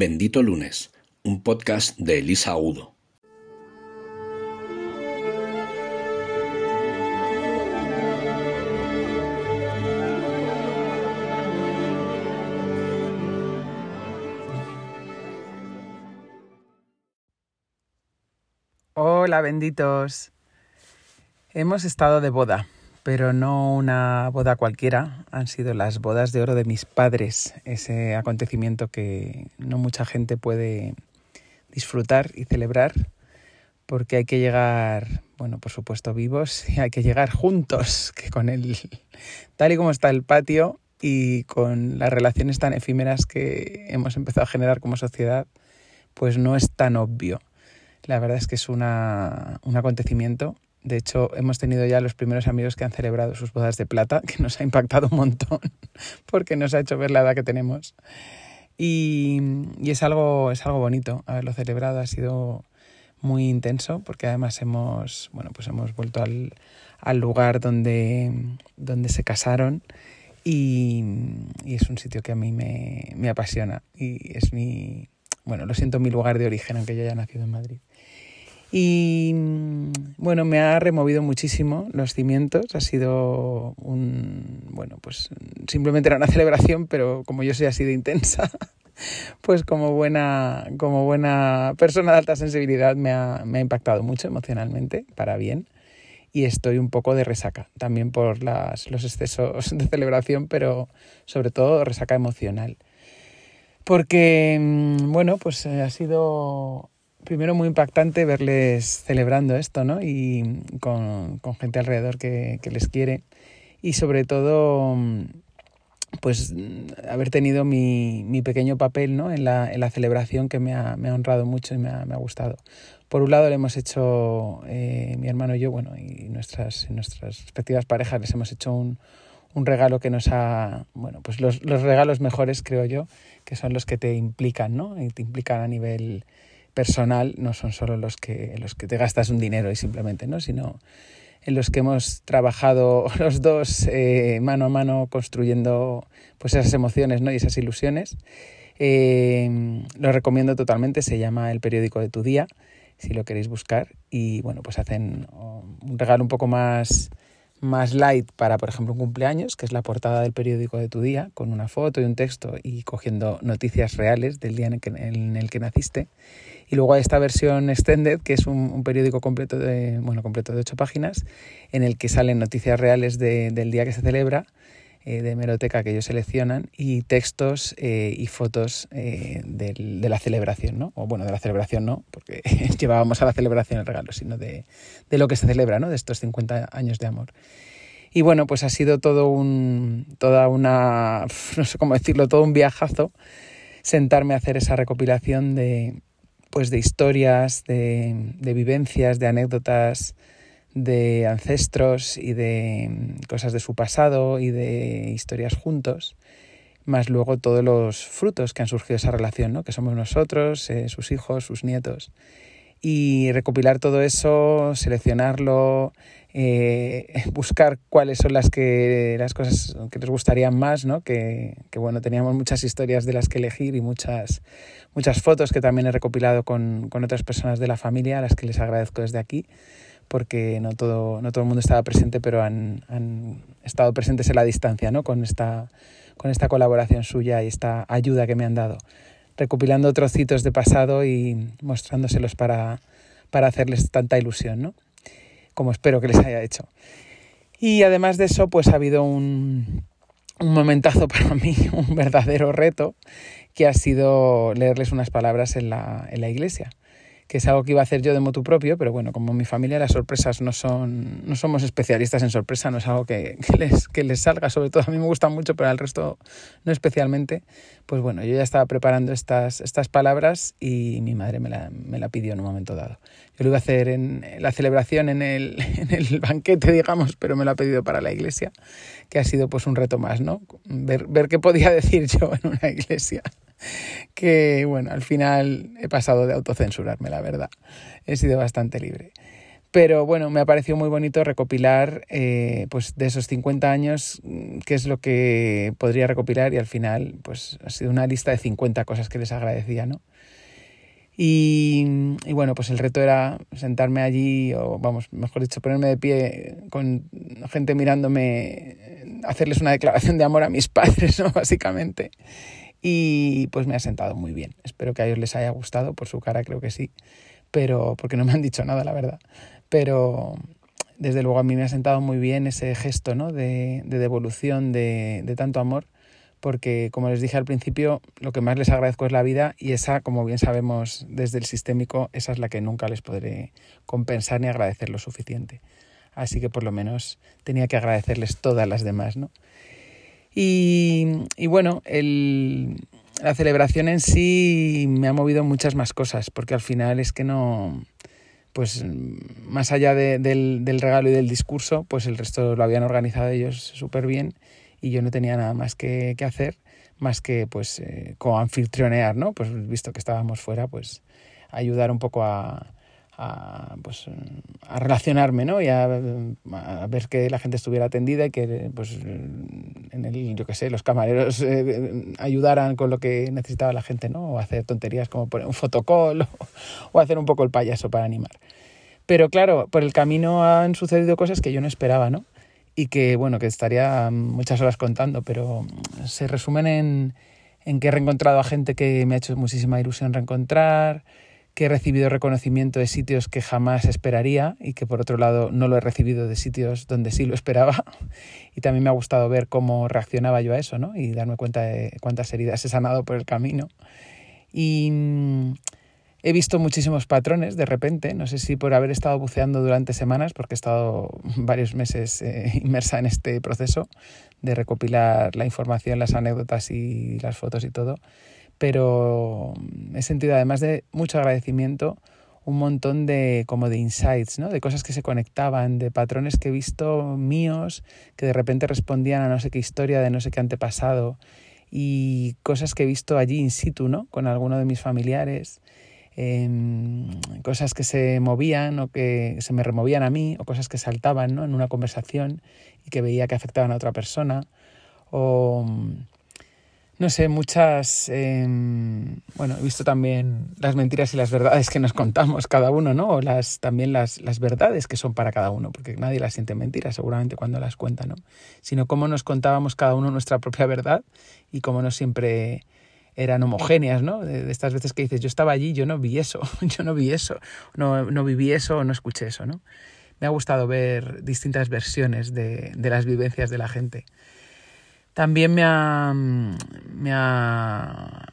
Bendito Lunes, un podcast de Elisa Udo. Hola, benditos. Hemos estado de boda, pero no una boda cualquiera. Han sido las bodas de oro de mis padres, ese acontecimiento que no mucha gente puede disfrutar y celebrar, porque hay que llegar, bueno, por supuesto vivos, y hay que llegar juntos, que con el, tal y como está el patio y con las relaciones tan efímeras que hemos empezado a generar como sociedad, pues no es tan obvio. La verdad es que es una, un acontecimiento. De hecho, hemos tenido ya los primeros amigos que han celebrado sus bodas de plata, que nos ha impactado un montón, porque nos ha hecho ver la edad que tenemos. Y, y es, algo, es algo bonito haberlo celebrado, ha sido muy intenso, porque además hemos, bueno, pues hemos vuelto al, al lugar donde, donde se casaron y, y, es un sitio que a mí me, me apasiona y es mi, bueno, lo siento, mi lugar de origen, aunque yo haya nacido en Madrid. Y bueno, me ha removido muchísimo los cimientos. Ha sido un, bueno, pues simplemente era una celebración, pero como yo soy así de intensa, pues como buena, como buena persona de alta sensibilidad me ha, me ha impactado mucho emocionalmente, para bien. Y estoy un poco de resaca, también por las, los excesos de celebración, pero sobre todo resaca emocional. Porque, bueno, pues ha sido primero muy impactante verles celebrando esto, ¿no? Y con, con gente alrededor que, que, les quiere. Y sobre todo, pues haber tenido mi, mi pequeño papel, ¿no? En la, en la celebración que me ha, me ha, honrado mucho y me ha, me ha gustado. Por un lado le hemos hecho, eh, mi hermano y yo, bueno, y nuestras, nuestras respectivas parejas, les hemos hecho un, un regalo que nos ha, bueno, pues los, los regalos mejores, creo yo, que son los que te implican, ¿no? Y te implican a nivel personal, no son solo los que, los que te gastas un dinero y simplemente, ¿no? Sino en los que hemos trabajado los dos eh, mano a mano construyendo pues esas emociones ¿no? y esas ilusiones. Eh, lo recomiendo totalmente, se llama El periódico de tu día, si lo queréis buscar. Y bueno, pues hacen un regalo un poco más, más light para, por ejemplo, un cumpleaños, que es la portada del periódico de tu día, con una foto y un texto y cogiendo noticias reales del día en el que, en el que naciste. Y luego hay esta versión extended, que es un, periódico completo de, bueno, completo de ocho páginas, en el que salen noticias reales de, del día que se celebra, eh, de hemeroteca que ellos seleccionan, y textos eh, y fotos eh, de la celebración, ¿no? O bueno, de la celebración no, porque llevábamos a la celebración el regalo, sino de, de lo que se celebra, ¿no? De estos 50 años de amor. Y bueno, pues ha sido todo un, toda una, no sé cómo decirlo, todo un viajazo sentarme a hacer esa recopilación de, pues de historias, de, vivencias, de anécdotas de ancestros y de mm, cosas de su pasado y de historias juntos, más luego todos los frutos que han surgido de esa relación, ¿no? que somos nosotros, eh, sus hijos, sus nietos. Y recopilar todo eso, seleccionarlo, eh, buscar cuáles son las que las cosas que les gustarían más, ¿no? Que, bueno, teníamos muchas historias de las que elegir y muchas, muchas fotos que también he recopilado con, con otras personas de la familia, a las que les agradezco desde aquí, porque no todo, no todo el mundo estaba presente, pero han, han estado presentes en la distancia, ¿no? Con esta, con esta colaboración suya y esta ayuda que me han dado, recopilando trocitos de pasado y mostrándoselos para, para hacerles tanta ilusión, ¿no? como espero que les haya hecho. Y además de eso, pues ha habido un, un momentazo para mí, un verdadero reto, que ha sido leerles unas palabras en la, en la iglesia que es algo que iba a hacer yo de motu propio, pero bueno, como mi familia las sorpresas no son, no somos especialistas en sorpresa, no es algo que, que, les, que les salga, sobre todo a mí me gustan mucho, pero al resto no especialmente, pues bueno, yo ya estaba preparando estas, estas palabras y mi madre me la, me la pidió en un momento dado. Yo lo iba a hacer en la celebración, en el, en el banquete, digamos, pero me lo ha pedido para la iglesia, que ha sido pues un reto más, ¿no? Ver, ver qué podía decir yo en una iglesia que bueno, al final he pasado de autocensurarme, la verdad. He sido bastante libre. Pero bueno, me ha parecido muy bonito recopilar eh, pues de esos 50 años mm, qué es lo que podría recopilar y al final pues ha sido una lista de 50 cosas que les agradecía, ¿no? Y, y, bueno, pues el reto era sentarme allí, o vamos, mejor dicho, ponerme de pie con gente mirándome, hacerles una declaración de amor a mis padres, ¿no? Básicamente. Y pues me ha sentado muy bien. Espero que a ellos les haya gustado, por su cara creo que sí, pero porque no me han dicho nada, la verdad. Pero desde luego a mí me ha sentado muy bien ese gesto ¿no? de, de devolución de, de tanto amor porque como les dije al principio, lo que más les agradezco es la vida y esa, como bien sabemos desde el sistémico, esa es la que nunca les podré compensar ni agradecer lo suficiente. Así que por lo menos tenía que agradecerles todas las demás, ¿no? Y, y bueno, el, la celebración en sí me ha movido muchas más cosas, porque al final es que no, pues más allá de, del, del regalo y del discurso, pues el resto lo habían organizado ellos súper bien y yo no tenía nada más que, que hacer más que pues eh, anfitrionear, ¿no? Pues visto que estábamos fuera, pues ayudar un poco a, a, pues, a relacionarme, ¿no? Y a, ver que la gente estuviera atendida y que, pues, en el, yo qué sé, los camareros eh, ayudaran con lo que necesitaba la gente, ¿no? O hacer tonterías como poner un fotocall o, o hacer un poco el payaso para animar. Pero claro, por el camino han sucedido cosas que yo no esperaba, ¿no? y que, bueno, que estaría muchas horas contando, pero se resumen en, en que he reencontrado a gente que me ha hecho muchísima ilusión reencontrar, que he recibido reconocimiento de sitios que jamás esperaría y que por otro lado no lo he recibido de sitios donde sí lo esperaba. Y también me ha gustado ver cómo reaccionaba yo a eso, ¿no? Y darme cuenta de cuántas heridas he sanado por el camino. Y He visto muchísimos patrones de repente, no sé si por haber estado buceando durante semanas, porque he estado varios meses eh, inmersa en este proceso de recopilar la información, las anécdotas y las fotos y todo, pero he sentido además de mucho agradecimiento un montón de como de insights, ¿no? de cosas que se conectaban, de patrones que he visto míos que de repente respondían a no sé qué historia de no sé qué antepasado y cosas que he visto allí in situ, ¿no? con alguno de mis familiares cosas que se movían o que se me removían a mí, o cosas que saltaban ¿no? en una conversación y que veía que afectaban a otra persona, o no sé, muchas, em, bueno, he visto también las mentiras y las verdades que nos contamos cada uno, ¿no? Las, también las, las verdades que son para cada uno, porque nadie las siente mentiras seguramente cuando las cuenta, ¿no? Sino cómo nos contábamos cada uno nuestra propia verdad y cómo no siempre eran homogéneas, ¿no? De, estas veces que dices, yo estaba allí, yo no vi eso, yo no vi eso, no, no viví eso, no escuché eso, ¿no? Me ha gustado ver distintas versiones de, de las vivencias de la gente. También me ha, me ha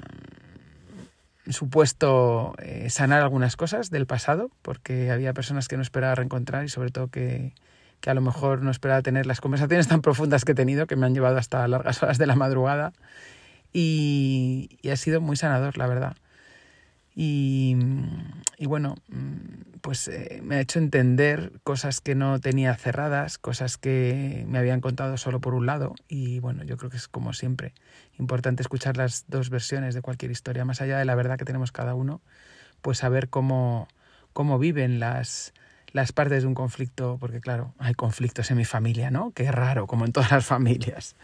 supuesto eh, sanar algunas cosas del pasado, porque había personas que no esperaba reencontrar y sobre todo que, que a lo mejor no esperaba tener las conversaciones tan profundas que he tenido, que me han llevado hasta largas horas de la madrugada y, ha sido muy sanador, la verdad. Y, y bueno, pues eh, me ha hecho entender cosas que no tenía cerradas, cosas que me habían contado solo por un lado. Y bueno, yo creo que es como siempre importante escuchar las dos versiones de cualquier historia, más allá de la verdad que tenemos cada uno, pues saber cómo, cómo viven las, las partes de un conflicto, porque claro, hay conflictos en mi familia, ¿no? Qué raro, como en todas las familias.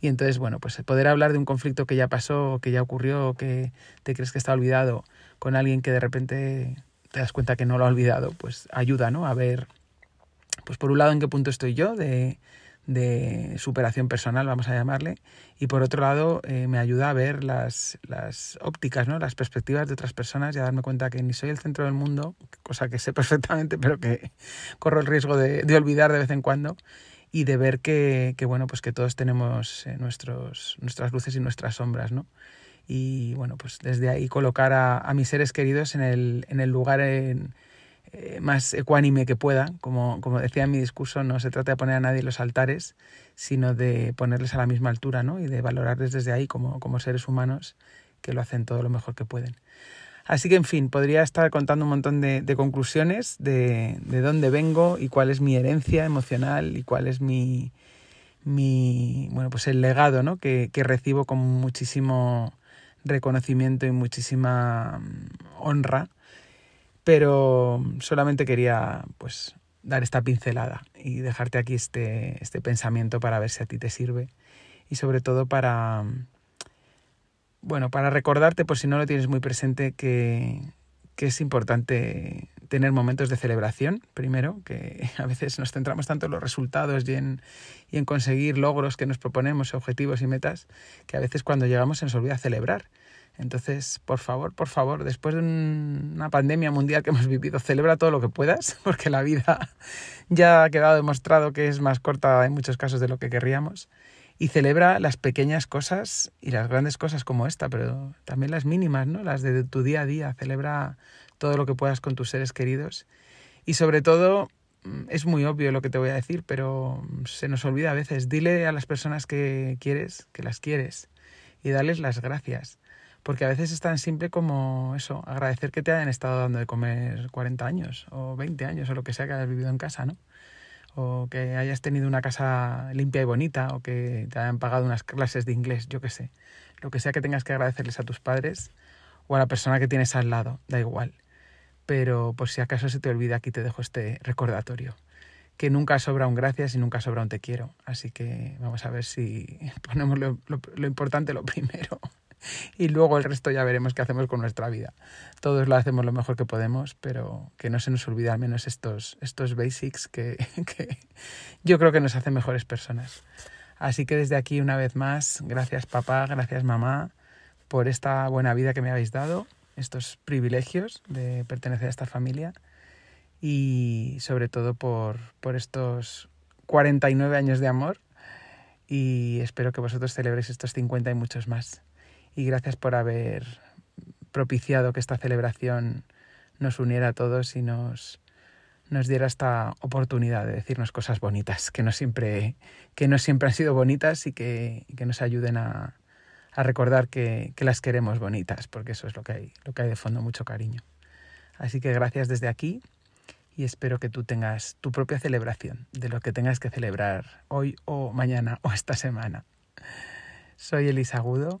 Y entonces, bueno, pues poder hablar de un conflicto que ya pasó, que ya ocurrió, que te crees que está olvidado, con alguien que de repente te das cuenta que no lo ha olvidado, pues ayuda, ¿no? A ver, pues por un lado en qué punto estoy yo de, de superación personal, vamos a llamarle, y por otro lado eh, me ayuda a ver las, las ópticas, ¿no? las perspectivas de otras personas y a darme cuenta que ni soy el centro del mundo, cosa que sé perfectamente, pero que corro el riesgo de, de olvidar de vez en cuando, y de ver que, que, bueno, pues que todos tenemos eh, nuestros, nuestras luces y nuestras sombras, ¿no? Y bueno, pues desde ahí colocar a, mis seres queridos en el, en el lugar en, eh, más ecuánime que pueda. Como, como decía en mi discurso, no se trata de poner a nadie en los altares, sino de ponerles a la misma altura, ¿no? Y de valorarles desde ahí como, como seres humanos que lo hacen todo lo mejor que pueden. Así que, en fin, podría estar contando un montón de, de conclusiones de, de, dónde vengo y cuál es mi herencia emocional y cuál es mi, mi bueno, pues el legado ¿no? que, que recibo con muchísimo reconocimiento y muchísima mm, honra. Pero solamente quería pues dar esta pincelada y dejarte aquí este, este pensamiento para ver si a ti te sirve y sobre todo para bueno, para recordarte, por si no lo tienes muy presente, que, que es importante tener momentos de celebración, primero, que a veces nos centramos tanto en los resultados y en, y en conseguir logros que nos proponemos, objetivos y metas, que a veces cuando llegamos se nos olvida celebrar. Entonces, por favor, por favor, después de una pandemia mundial que hemos vivido, celebra todo lo que puedas, porque la vida ya ha quedado demostrado que es más corta en muchos casos de lo que querríamos. Y celebra las pequeñas cosas y las grandes cosas como esta, pero también las mínimas, ¿no? Las de tu día a día. Celebra todo lo que puedas con tus seres queridos. Y sobre todo, mm, es muy obvio lo que te voy a decir, pero se nos olvida a veces. Dile a las personas que quieres que las quieres y darles las gracias. Porque a veces es tan simple como eso, agradecer que te hayan estado dando de comer 40 años o 20 años o lo que sea que hayas vivido en casa, ¿no? O que hayas tenido una casa limpia y bonita o que te hayan pagado unas clases de inglés, yo qué sé. Lo que sea que tengas que agradecerles a tus padres o a la persona que tienes al lado, da igual pero por si acaso se te olvida, aquí te dejo este recordatorio. Que nunca sobra un gracias y nunca sobra un te quiero. Así que vamos a ver si ponemos lo, importante lo primero. Y luego el resto ya veremos qué hacemos con nuestra vida. Todos lo hacemos lo mejor que podemos, pero que no se nos olvide al menos estos, estos basics que, que yo creo que nos hacen mejores personas. Así que desde aquí una vez más, gracias papá, gracias mamá por esta buena vida que me habéis dado estos privilegios de pertenecer a esta familia y sobre todo por, por estos 49 años de amor y espero que vosotros celebréis estos 50 y muchos más. Y gracias por haber propiciado que esta celebración nos uniera a todos y nos, nos diera esta oportunidad de decirnos cosas bonitas, que no siempre, que no siempre han sido bonitas y que, que nos ayuden a, a recordar que, las queremos bonitas, porque eso es lo que hay, lo que hay de fondo, mucho cariño. Así que gracias desde aquí y espero que tú tengas tu propia celebración de lo que tengas que celebrar hoy o mañana o esta semana. Soy Elisa Agudo